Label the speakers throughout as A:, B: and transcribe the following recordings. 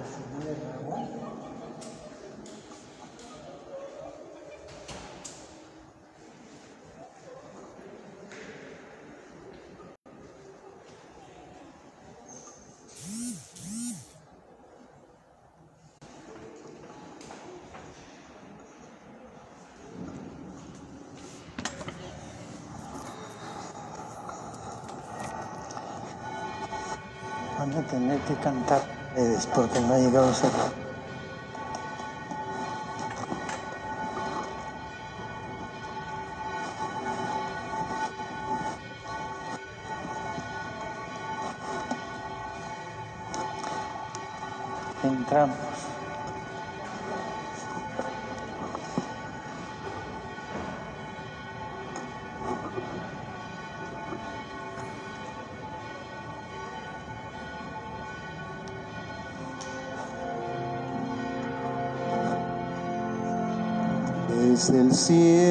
A: recibir el agua. Van a tener que cantar ustedes porque no ha llegado a.
B: Desde el cielo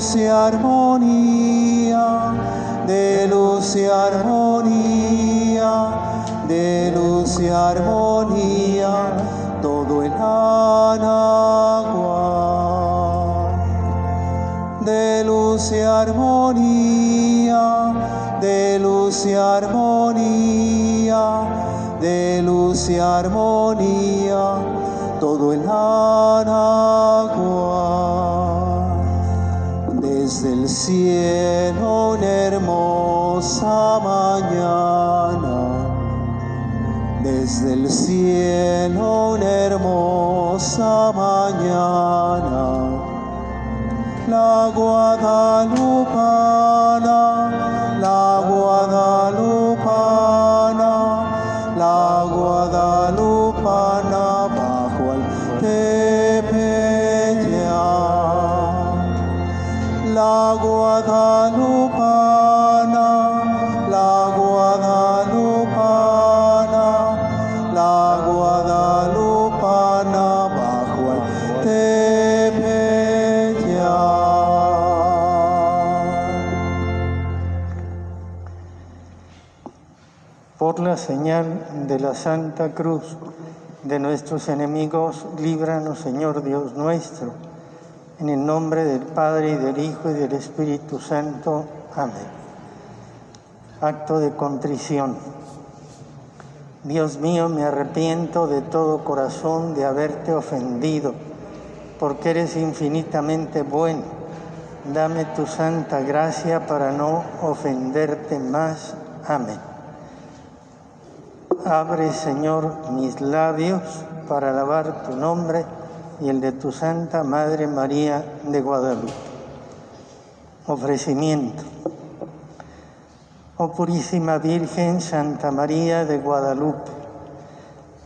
B: luz y armonía, de luz y armonía, de luz y armonía, todo el agua de luz y armonía, de luz y armonía, de luz y armonía, todo el agua. Cielo una hermosa mañana, desde el cielo una hermosa mañana. La Guadalupana, Guadalupana, la Guadalupana, la Guadalupana bajo el Tepeyac.
A: Por la señal de la Santa Cruz de nuestros enemigos, líbranos, Señor Dios nuestro. En el nombre del Padre y del Hijo y del Espíritu Santo. Amén. Acto de contrición. Dios mío, me arrepiento de todo corazón de haberte ofendido, porque eres infinitamente bueno. Dame tu santa gracia para no ofenderte más. Amén. Abre, Señor, mis labios para alabar tu nombre y el de tu Santa Madre María de Guadalupe. Ofrecimiento. Oh Purísima Virgen Santa María de Guadalupe,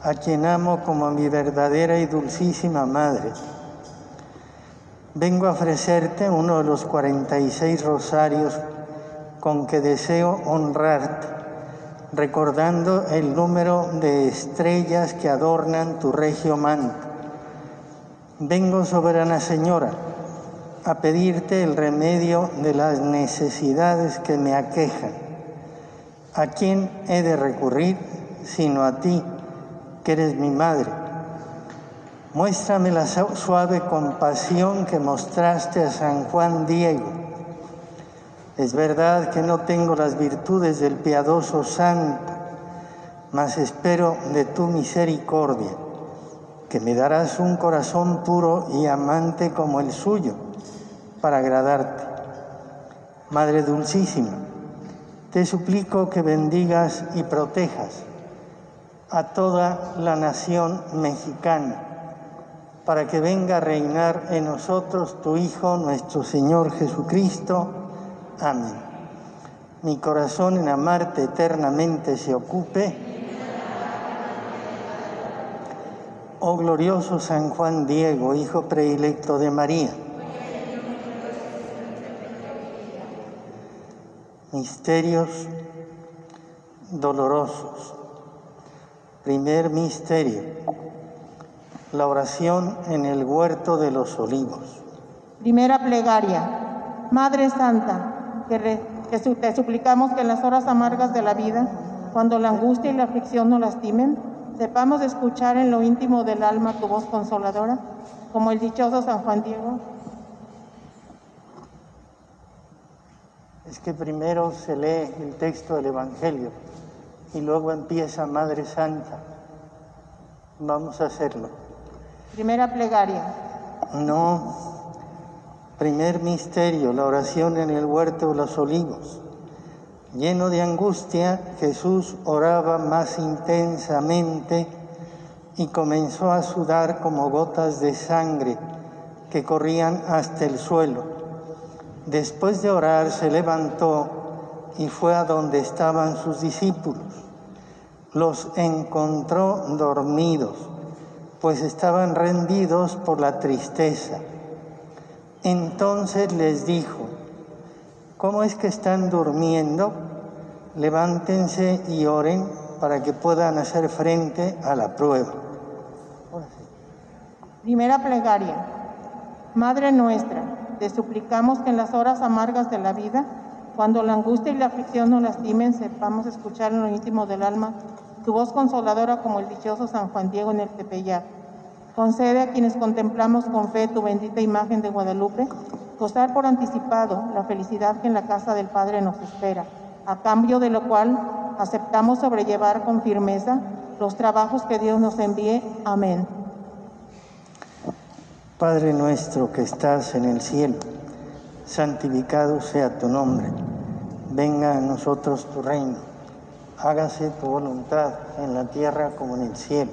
A: a quien amo como a mi verdadera y dulcísima Madre, vengo a ofrecerte uno de los 46 rosarios con que deseo honrarte recordando el número de estrellas que adornan tu regio manto. Vengo, soberana Señora, a pedirte el remedio de las necesidades que me aquejan. ¿A quién he de recurrir sino a ti, que eres mi madre? Muéstrame la suave compasión que mostraste a San Juan Diego. Es verdad que no tengo las virtudes del piadoso santo, mas espero de tu misericordia que me darás un corazón puro y amante como el suyo, para agradarte. Madre Dulcísima, te suplico que bendigas y protejas a toda la nación mexicana, para que venga a reinar en nosotros tu Hijo, nuestro Señor Jesucristo. Amén. Mi corazón en amarte eternamente se ocupe. Oh glorioso San Juan Diego, Hijo predilecto de María. Misterios dolorosos. Primer misterio. La oración en el huerto de los olivos.
C: Primera plegaria. Madre Santa, que, te suplicamos que en las horas amargas de la vida, cuando la angustia y la aflicción nos lastimen, sepamos escuchar en lo íntimo del alma tu voz consoladora, como el dichoso San Juan Diego.
A: Es que primero se lee el texto del Evangelio y luego empieza Madre Santa. Vamos a hacerlo.
C: Primera plegaria.
A: No. Primer misterio, la oración en el huerto de los olivos. Lleno de angustia, Jesús oraba más intensamente y comenzó a sudar como gotas de sangre que corrían hasta el suelo. Después de orar se levantó y fue a donde estaban sus discípulos. Los encontró dormidos, pues estaban rendidos por la tristeza. Entonces les dijo, ¿cómo es que están durmiendo? Levántense y oren para que puedan hacer frente a la prueba.
C: Primera plegaria. Madre nuestra, te suplicamos que en las horas amargas de la vida, cuando la angustia y la aflicción nos lastimen, sepamos escuchar en lo íntimo del alma tu voz consoladora como el dichoso San Juan Diego en el Tepeyac. Concede a quienes contemplamos con fe tu bendita imagen de Guadalupe, gozar por anticipado la felicidad que en la casa del Padre nos espera, a cambio de lo cual aceptamos sobrellevar con firmeza los trabajos que Dios nos envíe. Amén.
A: Padre nuestro que estás en el cielo, santificado sea tu nombre. Venga a nosotros tu reino. Hágase tu voluntad en la tierra como en el cielo.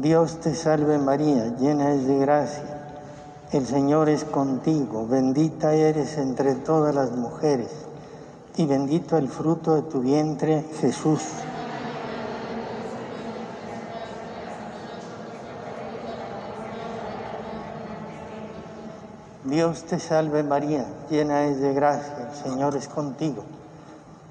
A: Dios te salve María, llena es de gracia. El Señor es contigo, bendita eres entre todas las mujeres y bendito el fruto de tu vientre Jesús. Dios te salve María, llena es de gracia, el Señor es contigo.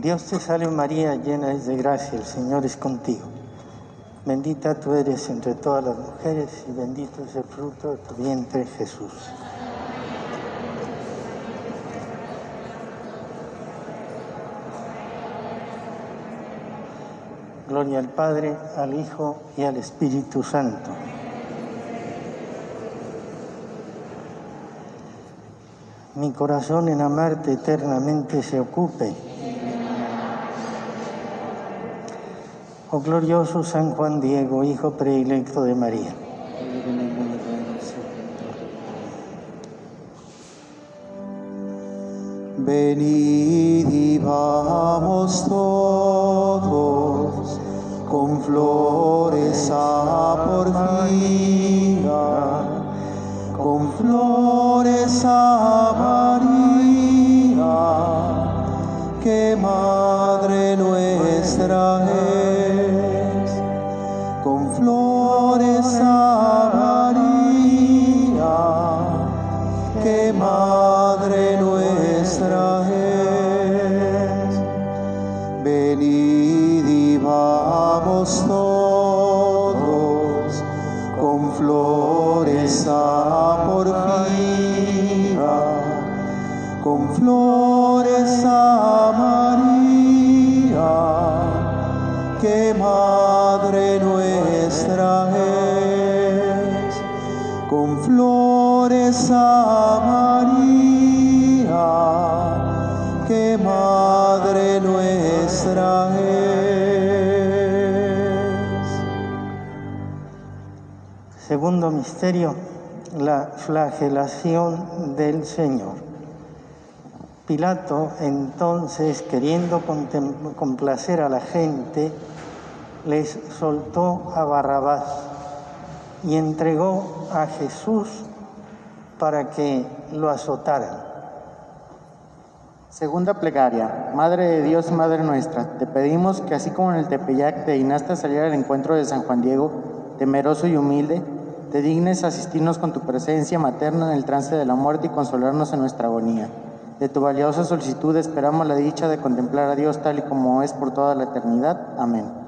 A: Dios te salve María, llena es de gracia, el Señor es contigo. Bendita tú eres entre todas las mujeres y bendito es el fruto de tu vientre Jesús. Gloria al Padre, al Hijo y al Espíritu Santo. Mi corazón en amarte eternamente se ocupe. Oh glorioso San Juan Diego, Hijo predilecto de María.
B: Venid y vamos todos con flores a Porfía, con flores a María, Madre nuestra es, con flores a María, que Madre nuestra es.
A: Segundo misterio, la flagelación del Señor. Pilato entonces, queriendo complacer a la gente, les soltó a Barrabás y entregó a Jesús para que lo azotaran.
D: Segunda plegaria. Madre de Dios Madre nuestra, te pedimos que así como en el Tepeyac te dignaste a salir al encuentro de San Juan Diego, temeroso y humilde, te dignes asistirnos con tu presencia materna en el trance de la muerte y consolarnos en nuestra agonía. De tu valiosa solicitud esperamos la dicha de contemplar a Dios tal y como es por toda la eternidad. Amén.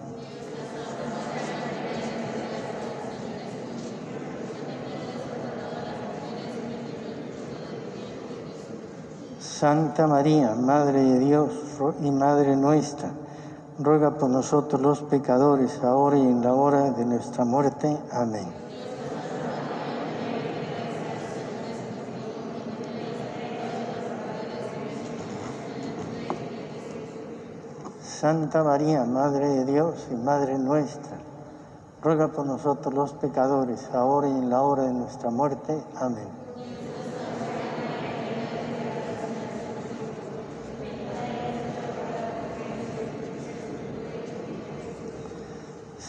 A: Santa María, Madre de Dios y Madre nuestra, ruega por nosotros los pecadores, ahora y en la hora de nuestra muerte. Amén. Santa María, Madre de Dios y Madre nuestra, ruega por nosotros los pecadores, ahora y en la hora de nuestra muerte. Amén.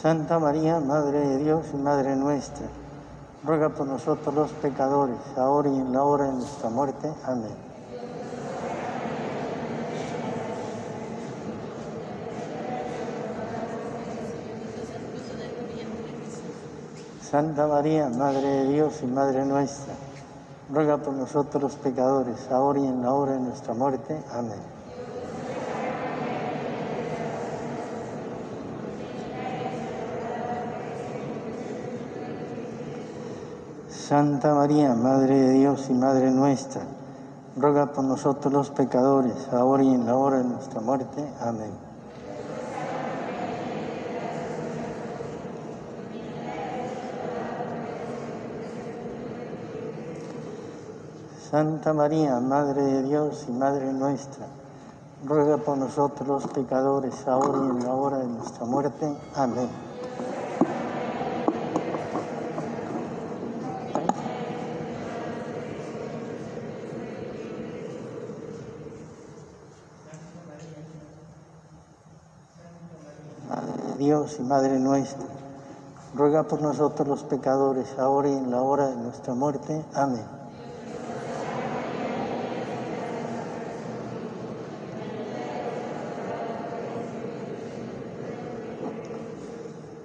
A: Santa María, Madre de Dios y Madre nuestra, ruega por nosotros los pecadores, ahora y en la hora de nuestra muerte. Amén. Santa María, Madre de Dios y Madre nuestra, ruega por nosotros los pecadores, ahora y en la hora de nuestra muerte. Amén. Santa María, Madre de Dios y Madre nuestra, ruega por nosotros los pecadores, ahora y en la hora de nuestra muerte. Amén. Santa María, Madre de Dios y Madre nuestra, ruega por nosotros los pecadores, ahora y en la hora de nuestra muerte. Amén. Dios y Madre nuestra, ruega por nosotros los pecadores, ahora y en la hora de nuestra muerte. Amén.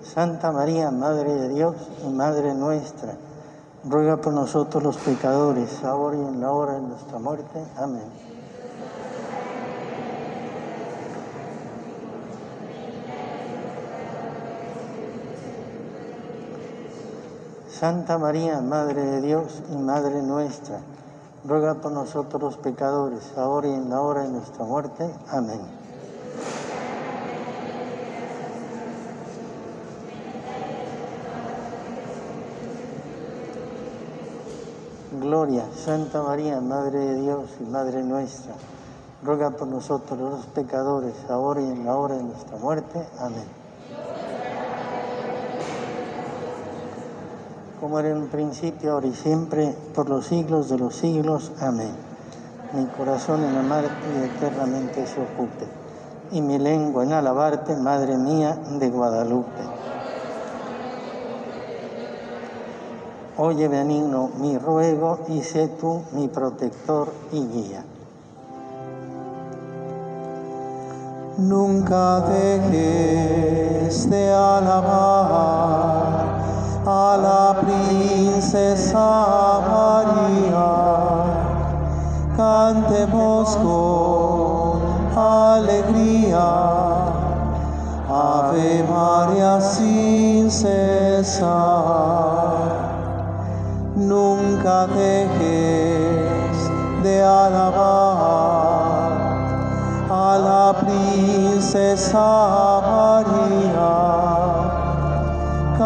A: Santa María, Madre de Dios y Madre nuestra, ruega por nosotros los pecadores, ahora y en la hora de nuestra muerte. Amén. Santa María, Madre de Dios y Madre nuestra, ruega por nosotros pecadores, ahora y en la hora de nuestra muerte. Amén. Gloria, Santa María, Madre de Dios y Madre nuestra, ruega por nosotros los pecadores, ahora y en la hora de nuestra muerte. Amén. Como era en un principio, ahora y siempre, por los siglos de los siglos. Amén. Mi corazón en amarte eternamente se ocupe, y mi lengua en alabarte, Madre mía de Guadalupe. Oye benigno mi ruego y sé tú mi protector y guía.
B: Nunca dejes de alabar a la princesa María. Cantemos con alegría. Ave María sin cesar nunca dejes de alabar a la princesa María.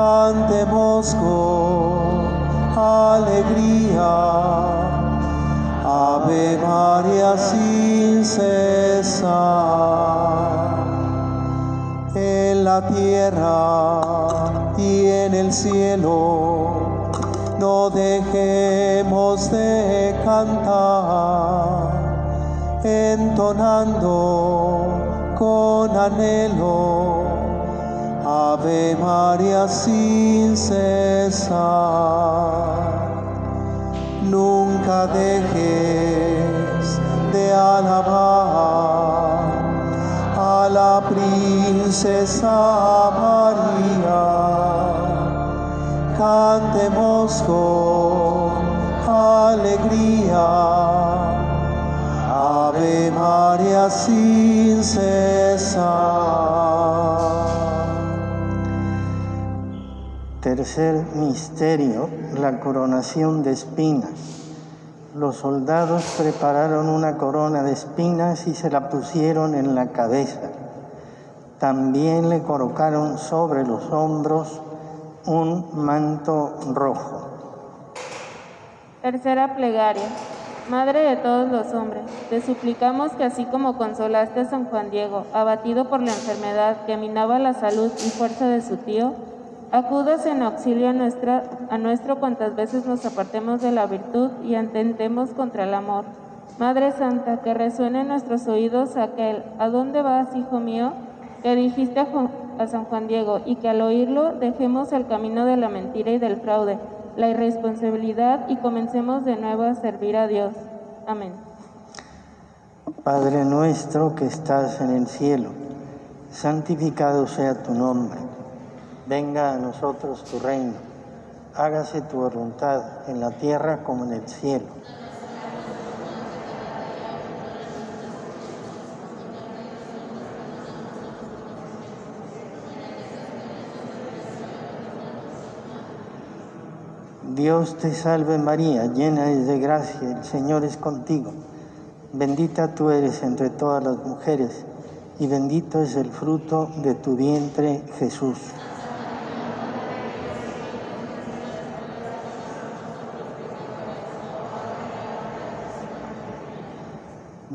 B: Cantemos con alegría. Ave María sin cesar. En la tierra y en el cielo no dejemos de cantar, entonando con anhelo, Ave María sin cesar. Nunca dejes de alabar a la princesa María cantemos con alegría. Ave María sin cesar.
A: Tercer misterio, la coronación de espinas. Los soldados prepararon una corona de espinas y se la pusieron en la cabeza. También le colocaron sobre los hombros un manto rojo.
E: Tercera plegaria. Madre de todos los hombres, te suplicamos que así como consolaste a San Juan Diego, abatido por la enfermedad que minaba la salud y fuerza de su tío, acudas en auxilio a, nuestra, a nuestro cuantas veces nos apartemos de la virtud y atentemos contra el amor. Madre Santa, que resuene en nuestros oídos aquel, ¿a dónde vas, hijo mío? que dijiste a, a San Juan Diego y que al oírlo dejemos el camino de la mentira y del fraude, la irresponsabilidad y comencemos de nuevo a servir a Dios. Amén.
A: Padre nuestro que estás en el cielo, santificado sea tu nombre. Venga a nosotros tu reino. Hágase tu voluntad en la tierra como en el cielo. Dios te salve María, llena es de gracia, el Señor es contigo. Bendita tú eres entre todas las mujeres y bendito es el fruto de tu vientre Jesús.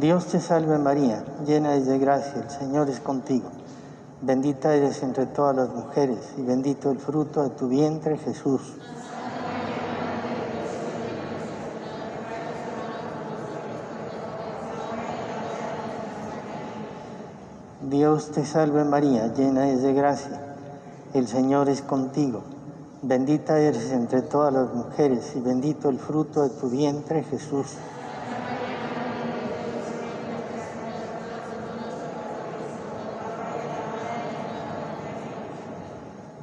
A: Dios te salve María, llena es de gracia, el Señor es contigo. Bendita eres entre todas las mujeres y bendito el fruto de tu vientre Jesús. Dios te salve María, llena es de gracia, el Señor es contigo. Bendita eres entre todas las mujeres y bendito el fruto de tu vientre Jesús.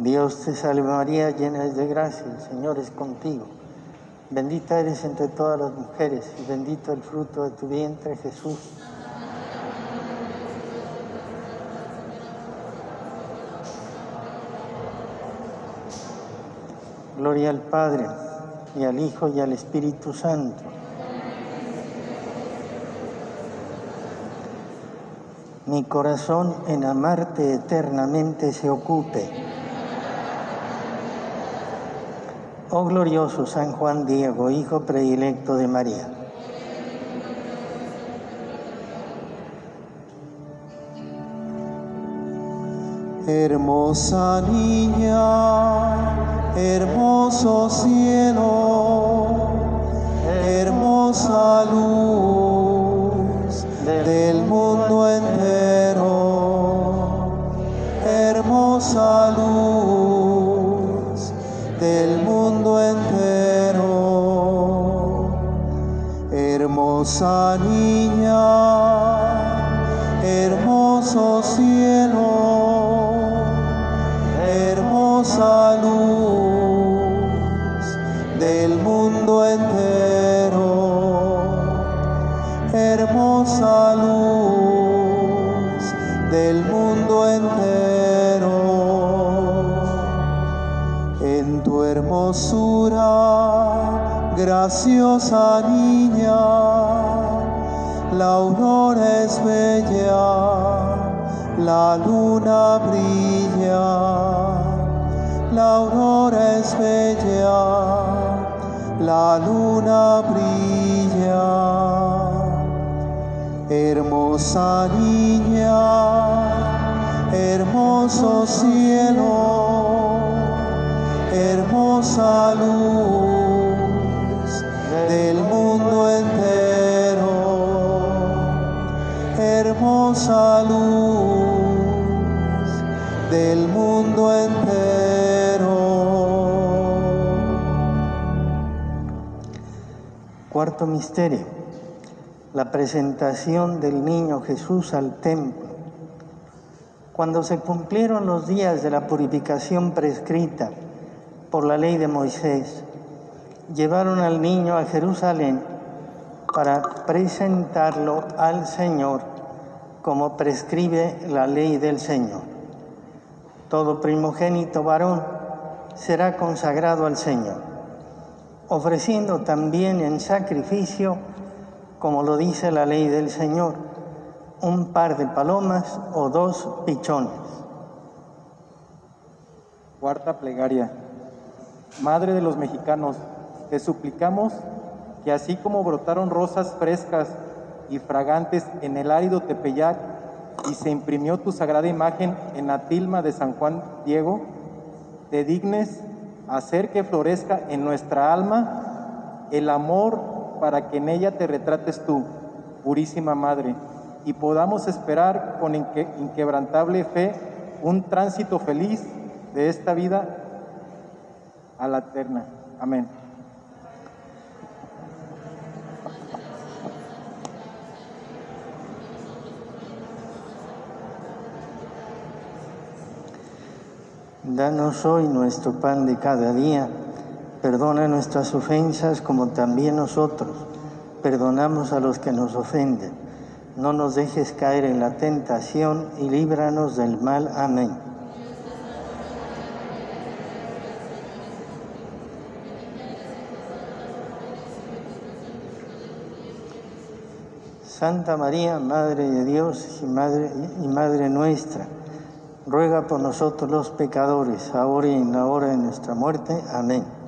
A: Dios te salve María, llena de gracia, el Señor es contigo. Bendita eres entre todas las mujeres y bendito el fruto de tu vientre Jesús. Gloria al Padre y al Hijo y al Espíritu Santo. Mi corazón en amarte eternamente se ocupe. Oh glorioso San Juan Diego, hijo predilecto de María.
B: Hermosa niña, hermoso cielo, hermosa luz del mundo entero, hermosa luz hermosa
A: presentación del niño Jesús al templo. Cuando se cumplieron los días de la purificación prescrita por la ley de Moisés, llevaron al niño a Jerusalén para presentarlo al Señor como prescribe la ley del Señor. Todo primogénito varón será consagrado al Señor, ofreciendo también en sacrificio, como lo dice la ley del Señor, un par de palomas o dos pichones.
F: Cuarta plegaria. Madre de los mexicanos, te suplicamos que así como brotaron rosas frescas y fragantes en el árido Tepeyac y se imprimió tu sagrada imagen en la tilma de San Juan Diego, te dignes hacer que florezca en nuestra alma el amor para que en ella te retrates tú, purísima Madre, y podamos esperar con inquebrantable fe un tránsito feliz de esta vida a la eterna. Amén.
A: Danos hoy nuestro pan de cada día. Perdona nuestras ofensas como también nosotros perdonamos a los que nos ofenden. No nos dejes caer en la tentación y líbranos del mal. Amén. Santa María, Madre de Dios y Madre, y Madre nuestra, ruega por nosotros los pecadores, ahora y en la hora de nuestra muerte. Amén.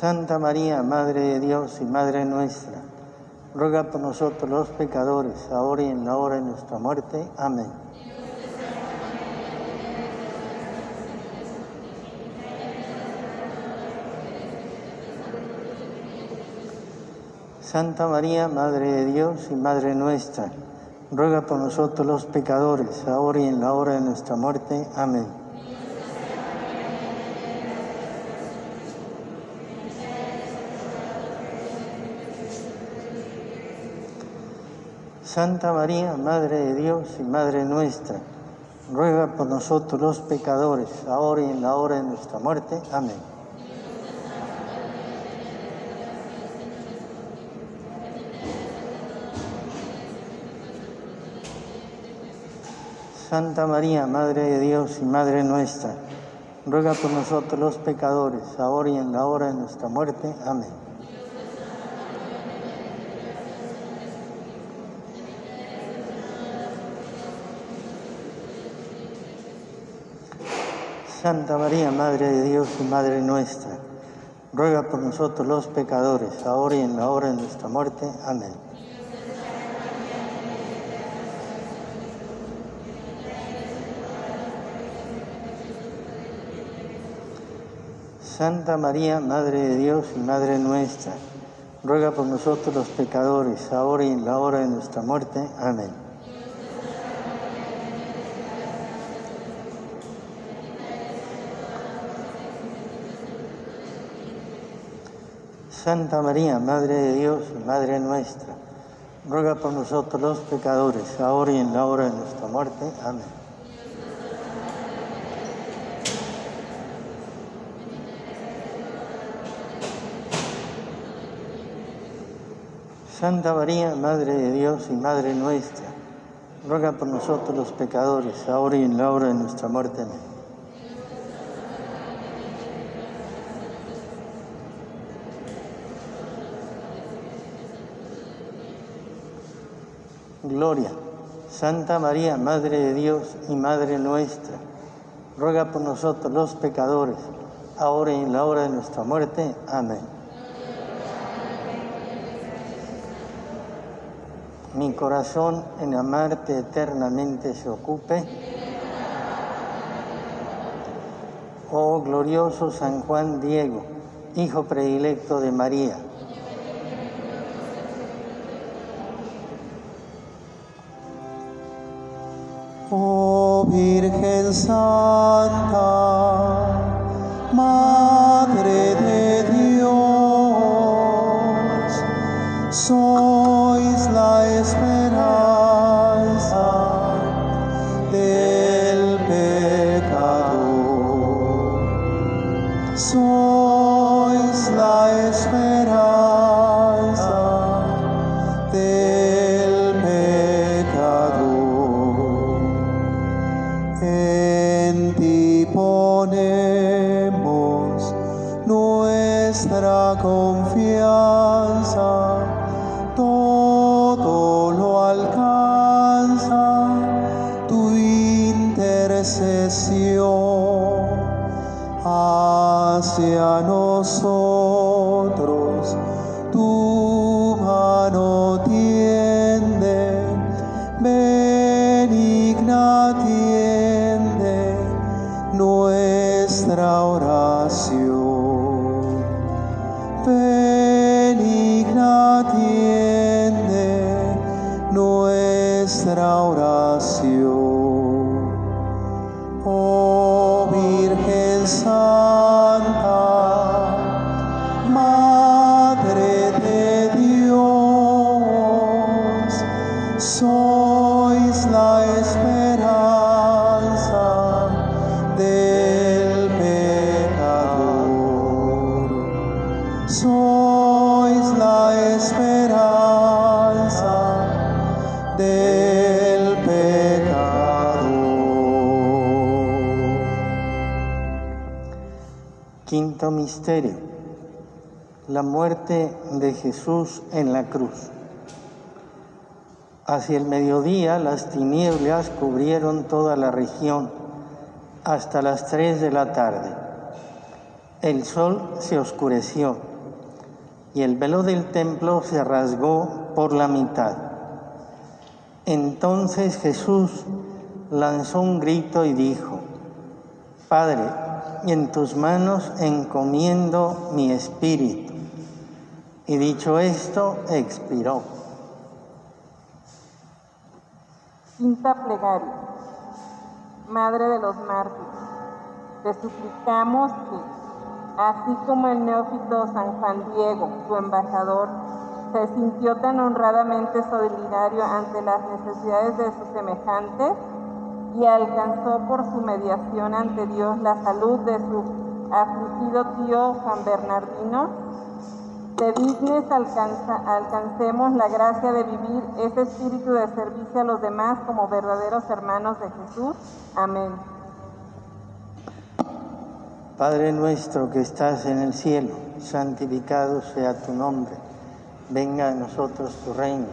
A: Santa María, Madre de Dios y Madre nuestra, ruega por nosotros los pecadores, ahora y en la hora de nuestra muerte. Amén. Santa María, Madre de Dios y Madre nuestra, ruega por nosotros los pecadores, ahora y en la hora de nuestra muerte. Amén. Santa María, Madre de Dios y Madre nuestra, ruega por nosotros los pecadores, ahora y en la hora de nuestra muerte. Amén. Santa María, Madre de Dios y Madre nuestra, ruega por nosotros los pecadores, ahora y en la hora de nuestra muerte. Amén. Santa María, Madre de Dios y Madre nuestra, ruega por nosotros los pecadores, ahora y en la hora de nuestra muerte. Amén. Santa María, Madre de Dios y Madre nuestra, ruega por nosotros los pecadores, ahora y en la hora de nuestra muerte. Amén. Santa María, Madre de Dios y Madre nuestra, ruega por nosotros los pecadores, ahora y en la hora de nuestra muerte. Amén. Santa María, Madre de Dios y Madre nuestra, ruega por nosotros los pecadores, ahora y en la hora de nuestra muerte. Amén. Gloria. Santa María, Madre de Dios y Madre nuestra, ruega por nosotros los pecadores, ahora y en la hora de nuestra muerte. Amén. mi corazón en amarte eternamente se ocupe. Oh glorioso San Juan Diego, hijo predilecto de María.
B: Virgen Santa, Madre de Dios, sois hacia nosotros.
A: Misterio. La muerte de Jesús en la cruz. Hacia el mediodía las tinieblas cubrieron toda la región hasta las tres de la tarde. El sol se oscureció y el velo del templo se rasgó por la mitad. Entonces Jesús lanzó un grito y dijo, Padre, en tus manos encomiendo mi espíritu. Y dicho esto, expiró.
G: Quinta plegaria. Madre de los mártires, te suplicamos que, así como el neófito San Juan Diego, tu embajador, se sintió tan honradamente solidario ante las necesidades de sus semejantes y alcanzó por su mediación ante Dios la salud de su afligido tío San Bernardino, te dignes alcanza- alcancemos la gracia de vivir ese espíritu de servicio a los demás como verdaderos hermanos de Jesús. Amén.
A: Padre nuestro que estás en el cielo, santificado sea tu nombre. Venga a nosotros tu reino.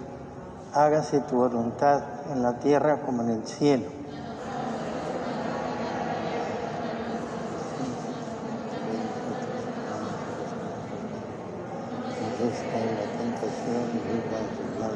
A: Hágase tu voluntad en la tierra como en el cielo. Esta es la tentación y líbranos del mal.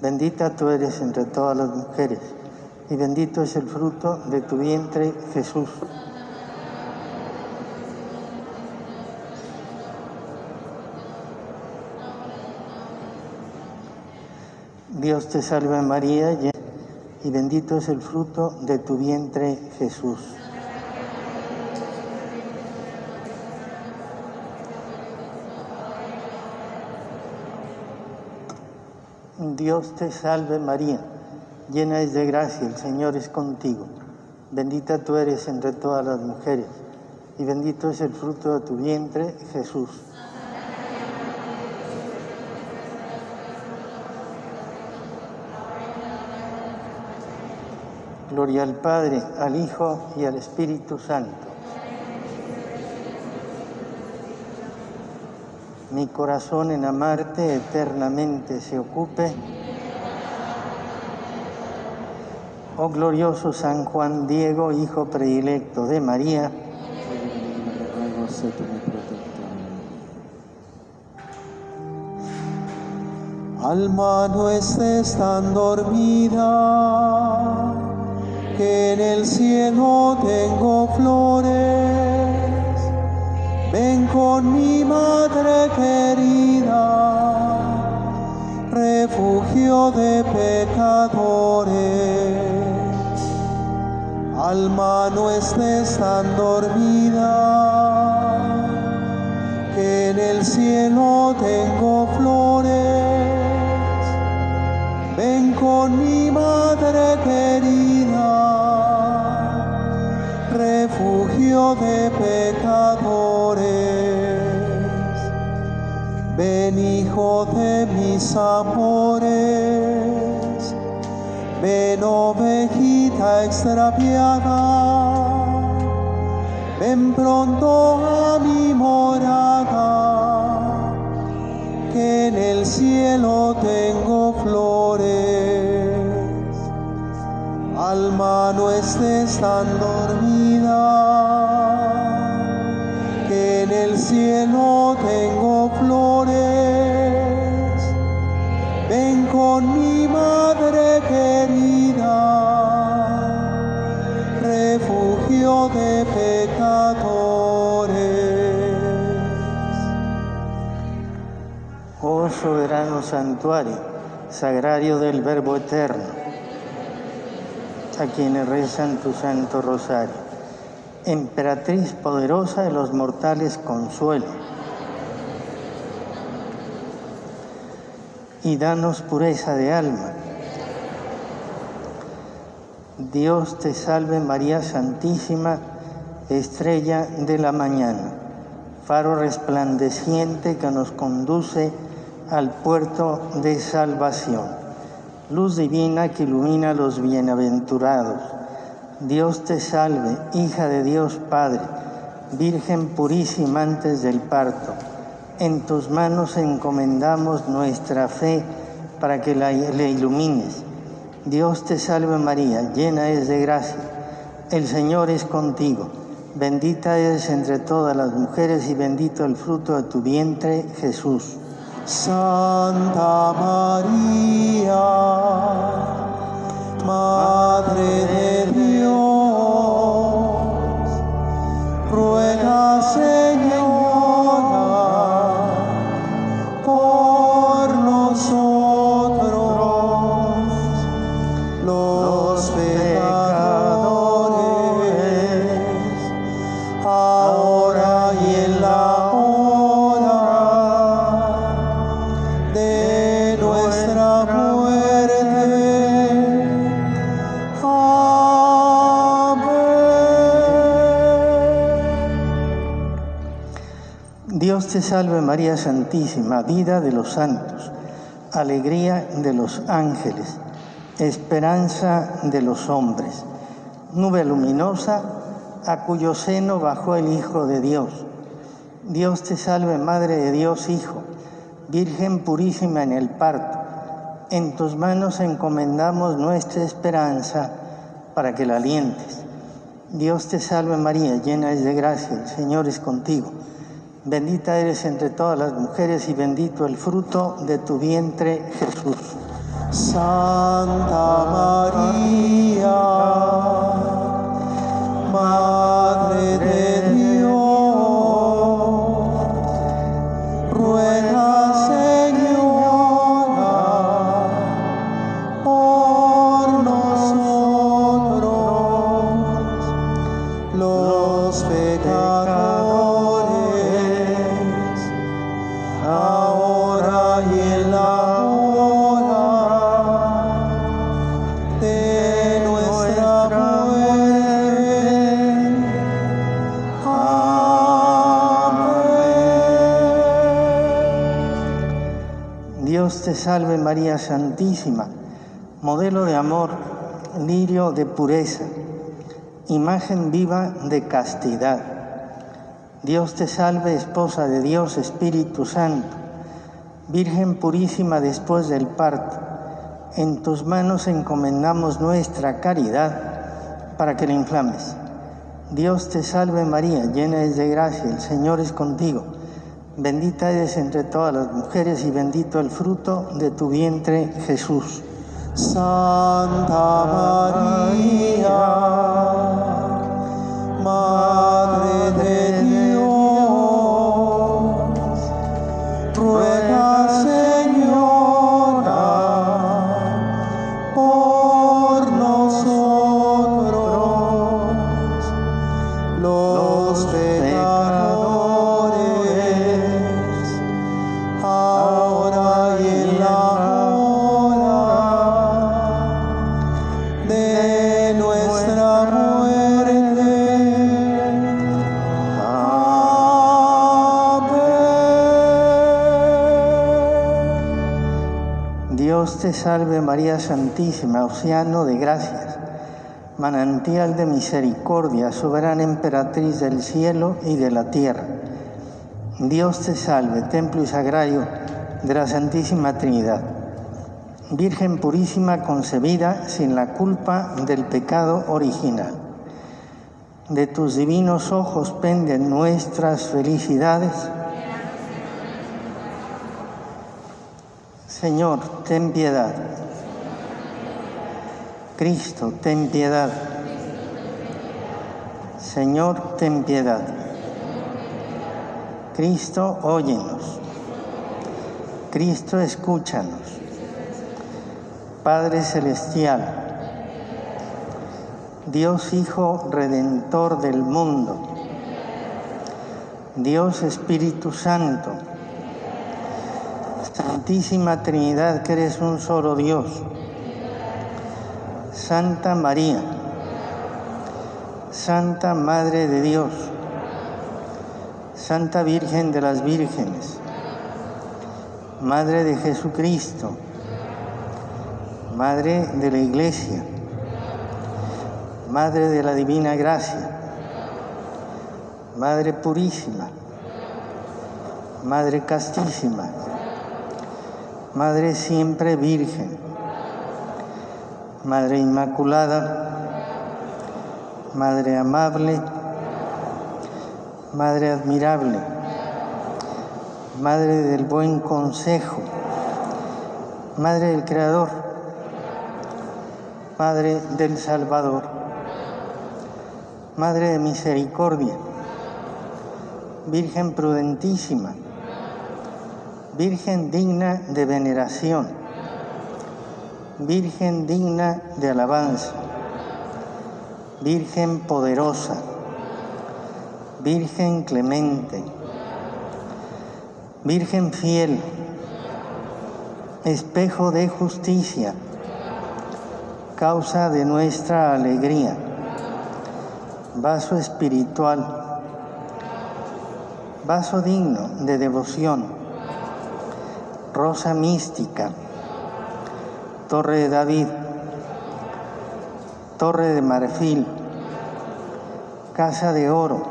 A: Bendita tú eres entre todas las mujeres y bendito es el fruto de tu vientre Jesús. Dios te salve María, y bendito es el fruto de tu vientre Jesús. Dios te salve María, llena es de gracia, el Señor es contigo. Bendita tú eres entre todas las mujeres y bendito es el fruto de tu vientre Jesús. Gloria al Padre, al Hijo y al Espíritu Santo. Mi corazón en amarte eternamente se ocupe. Oh glorioso San Juan Diego, Hijo predilecto de María.
B: Alma no estés tan dormida, que en el cielo tengo flores. Ven con mi madre querida, refugio de pecadores. Alma no estés tan dormida, que en el cielo tengo flores. Ven con mi madre querida, refugio de pecadores. Ven hijo de mis amores, ven ovejita extraviada, ven pronto a mi morada, que en el cielo tengo flores. Alma no estés tan
A: soberano santuario, sagrario del Verbo eterno, a quienes rezan tu santo rosario, emperatriz poderosa de los mortales consuelo, y danos pureza de alma. Dios te salve María Santísima, estrella de la mañana, faro resplandeciente que nos conduce al puerto de salvación, luz divina que ilumina a los bienaventurados. Dios te salve, hija de Dios Padre, Virgen purísima antes del parto. En tus manos encomendamos nuestra fe para que la, le ilumines. Dios te salve María, llena es de gracia. El Señor es contigo. Bendita eres entre todas las mujeres y bendito el fruto de tu vientre, Jesús.
B: Santa María, Madre de Dios,
A: te salve María Santísima, vida de los santos, alegría de los ángeles, esperanza de los hombres, nube luminosa a cuyo seno bajó el Hijo de Dios. Dios te salve Madre de Dios Hijo, Virgen purísima en el parto, en tus manos encomendamos nuestra esperanza para que la alientes. Dios te salve María, llena es de gracia, el Señor es contigo. Bendita eres entre todas las mujeres y bendito el fruto de tu vientre Jesús.
B: Santa María, Madre Dios
A: te salve María Santísima, modelo de amor, lirio de pureza, imagen viva de castidad. Dios te salve, esposa de Dios Espíritu Santo, Virgen purísima después del parto. En tus manos encomendamos nuestra caridad para que la inflames. Dios te salve María, llena es de gracia, el Señor es contigo. Bendita eres entre todas las mujeres y bendito el fruto de tu vientre Jesús.
B: Santa María, Madre de
A: te salve María Santísima, océano de gracias, manantial de misericordia, soberana emperatriz del cielo y de la tierra. Dios te salve, templo y sagrario de la Santísima Trinidad. Virgen purísima concebida sin la culpa del pecado original. De tus divinos ojos penden nuestras felicidades. Señor, ten piedad. Cristo, ten piedad. Señor, ten piedad. Cristo, óyenos. Cristo, escúchanos. Padre Celestial, Dios Hijo Redentor del mundo, Dios Espíritu Santo, Santísima Trinidad que eres un solo Dios, Santa María, Santa Madre de Dios, Santa Virgen de las Vírgenes, Madre de Jesucristo, Madre de la Iglesia, Madre de la Divina Gracia, Madre Purísima, Madre Castísima, Madre Siempre Virgen, Madre Inmaculada, Madre Amable, Madre Admirable, Madre del Buen Consejo, Madre del Creador, Madre del Salvador, Madre de Misericordia, Virgen prudentísima, Virgen digna de veneración, Virgen digna de alabanza, Virgen poderosa, Virgen clemente, Virgen fiel, espejo de justicia, causa de nuestra alegría, vaso espiritual, vaso digno de devoción, rosa mística, torre de David, torre de marfil, casa de oro,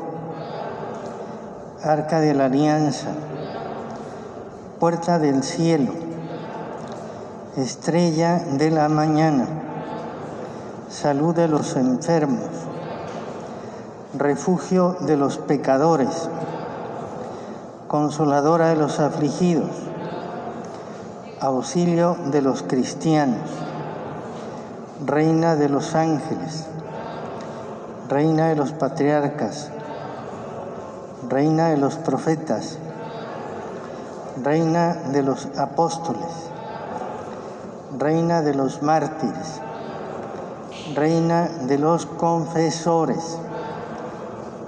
A: arca de la alianza, puerta del cielo, estrella de la mañana, salud de los enfermos, refugio de los pecadores, consoladora de los afligidos, auxilio de los cristianos, reina de los ángeles, reina de los patriarcas, reina de los profetas, reina de los apóstoles, reina de los mártires, reina de los confesores,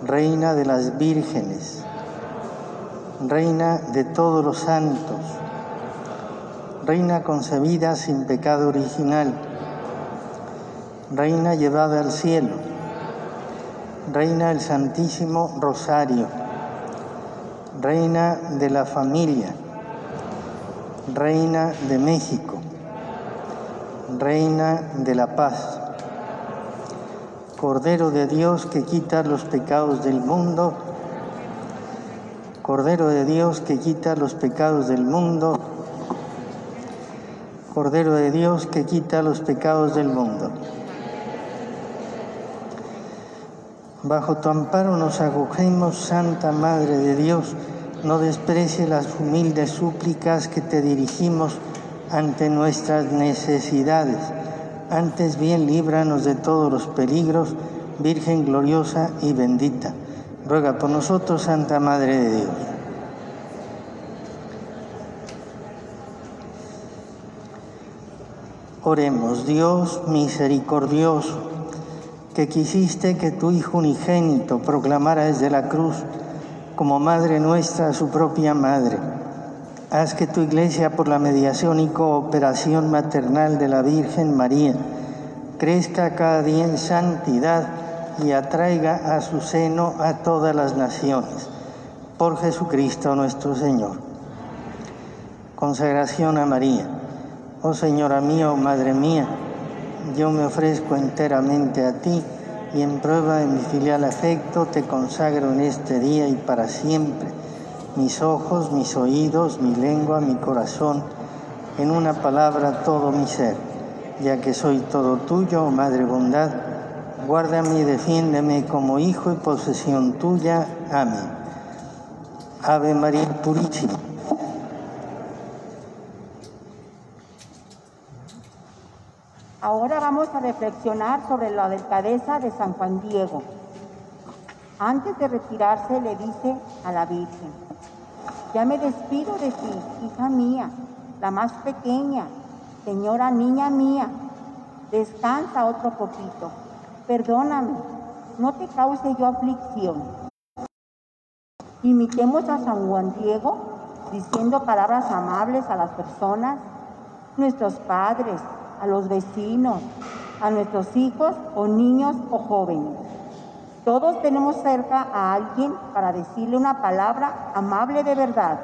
A: reina de las vírgenes, reina de todos los santos, reina concebida sin pecado original, reina llevada al cielo, reina del Santísimo Rosario, reina de la familia, reina de México, reina de la paz, Cordero de Dios que quita los pecados del mundo, Cordero de Dios que quita los pecados del mundo, Cordero de Dios que quita los pecados del mundo. Bajo tu amparo nos acogemos, Santa Madre de Dios, no desprecie las humildes súplicas que te dirigimos ante nuestras necesidades. Antes bien líbranos de todos los peligros, Virgen gloriosa y bendita. Ruega por nosotros, Santa Madre de Dios. Oremos, Dios misericordioso, que quisiste que tu Hijo unigénito proclamara desde la cruz como Madre nuestra su propia Madre. Haz que tu Iglesia, por la mediación y cooperación maternal de la Virgen María, crezca cada día en santidad y atraiga a su seno a todas las naciones. Por Jesucristo nuestro Señor. Consagración a María. Oh Señora mía, oh Madre mía, yo me ofrezco enteramente a ti y en prueba de mi filial afecto te consagro en este día y para siempre mis ojos, mis oídos, mi lengua, mi corazón, en una palabra todo mi ser, ya que soy todo tuyo, oh Madre bondad, guárdame y defiéndeme como hijo y posesión tuya. Amén. Ave María Purísima.
B: Ahora vamos a reflexionar sobre la delicadeza de San Juan Diego. Antes de retirarse le dice a la Virgen, ya me despido de ti, hija mía, la más pequeña, señora niña mía, descansa otro poquito, perdóname, no te cause yo aflicción. Imitemos a San Juan Diego diciendo palabras amables a las personas, nuestros padres, a los vecinos, a nuestros hijos o niños o jóvenes. Todos tenemos cerca a alguien para decirle una palabra amable de verdad.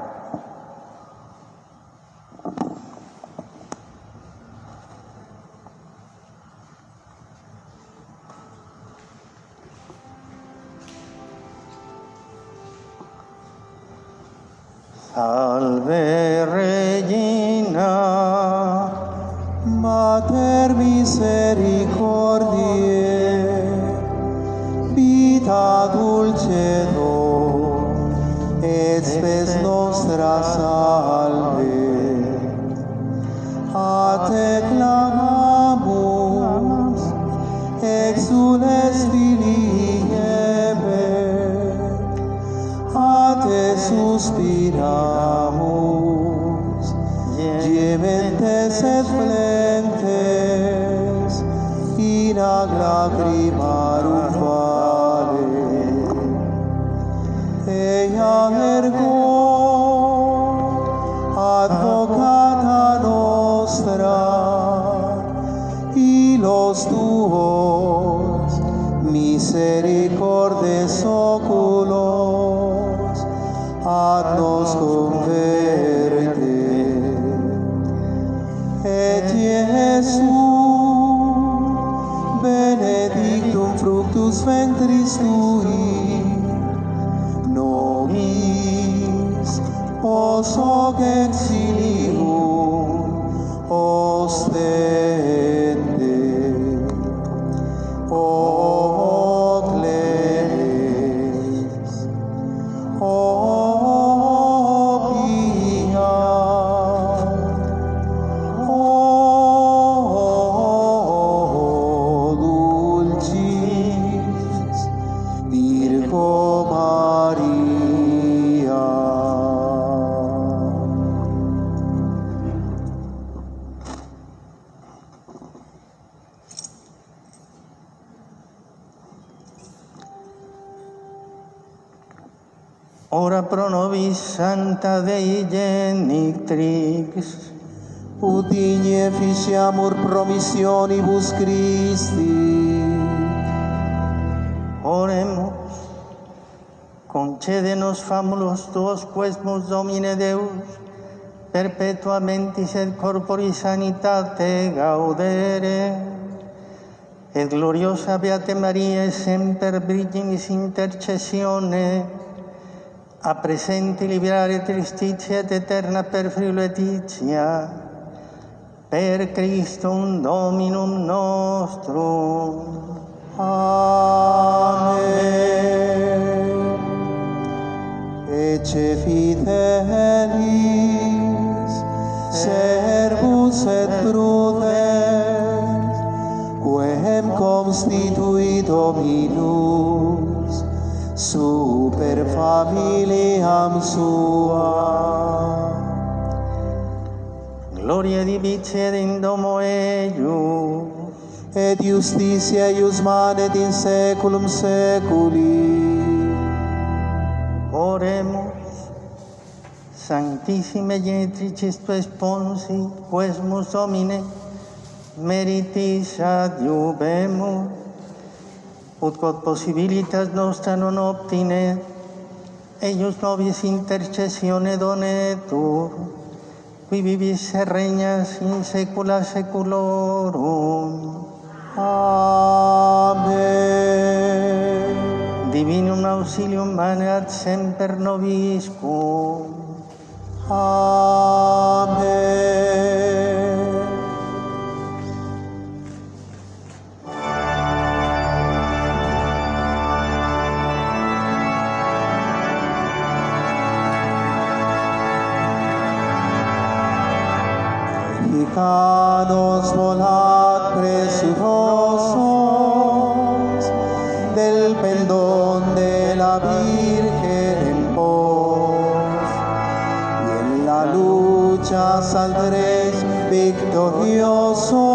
B: Promissionibus Christi.
A: oremos. Concédenos famulos tuos quesmus Domine Deus, perpetuamente sed corporis sanitate gaudere. Et gloriosa Beate Maria, semper Virginis intercessione, a presenti liberare tristitia et eterna per Letitia, per Christum Dominum nostrum.
B: Amen. Ecce fidelis, servus et prudens, quem constitui Dominus, super familiam suam.
A: Gloria dicet in domo eius,
B: et justitia eius manet in saeculum saeculi.
A: Oremus. Sanctissime genitricis tu sponsi, quesmus Domine, meritis adiubemus, ut quod possibilitas nostra non obtine, eius nobis intercessione donetur, qui vivis et regnas in saecula saeculorum.
B: Amen.
A: Divinum auxilium maneat semper nobiscum.
B: Amen. Mexicanos volad presurosos del pendón de la Virgen en pos. Y en la lucha saldréis victoriosos,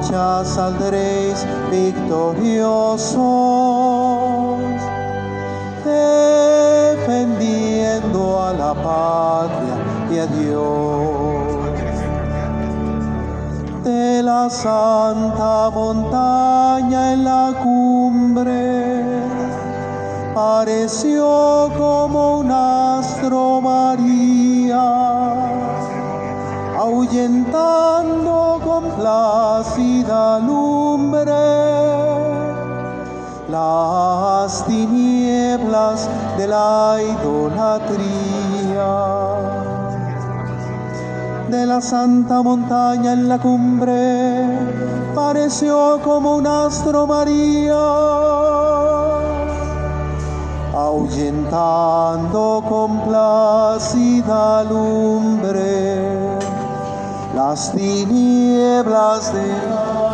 B: lucha saldréis victoriosos, defendiendo a la patria y a Dios. De la santa montaña en la cumbre pareció como un astro María ahuyentando con plácida lumbre las tinieblas de la idolatría. De la santa montaña en la cumbre pareció como un astro María ahuyentando con plácida lumbre las tinieblas de la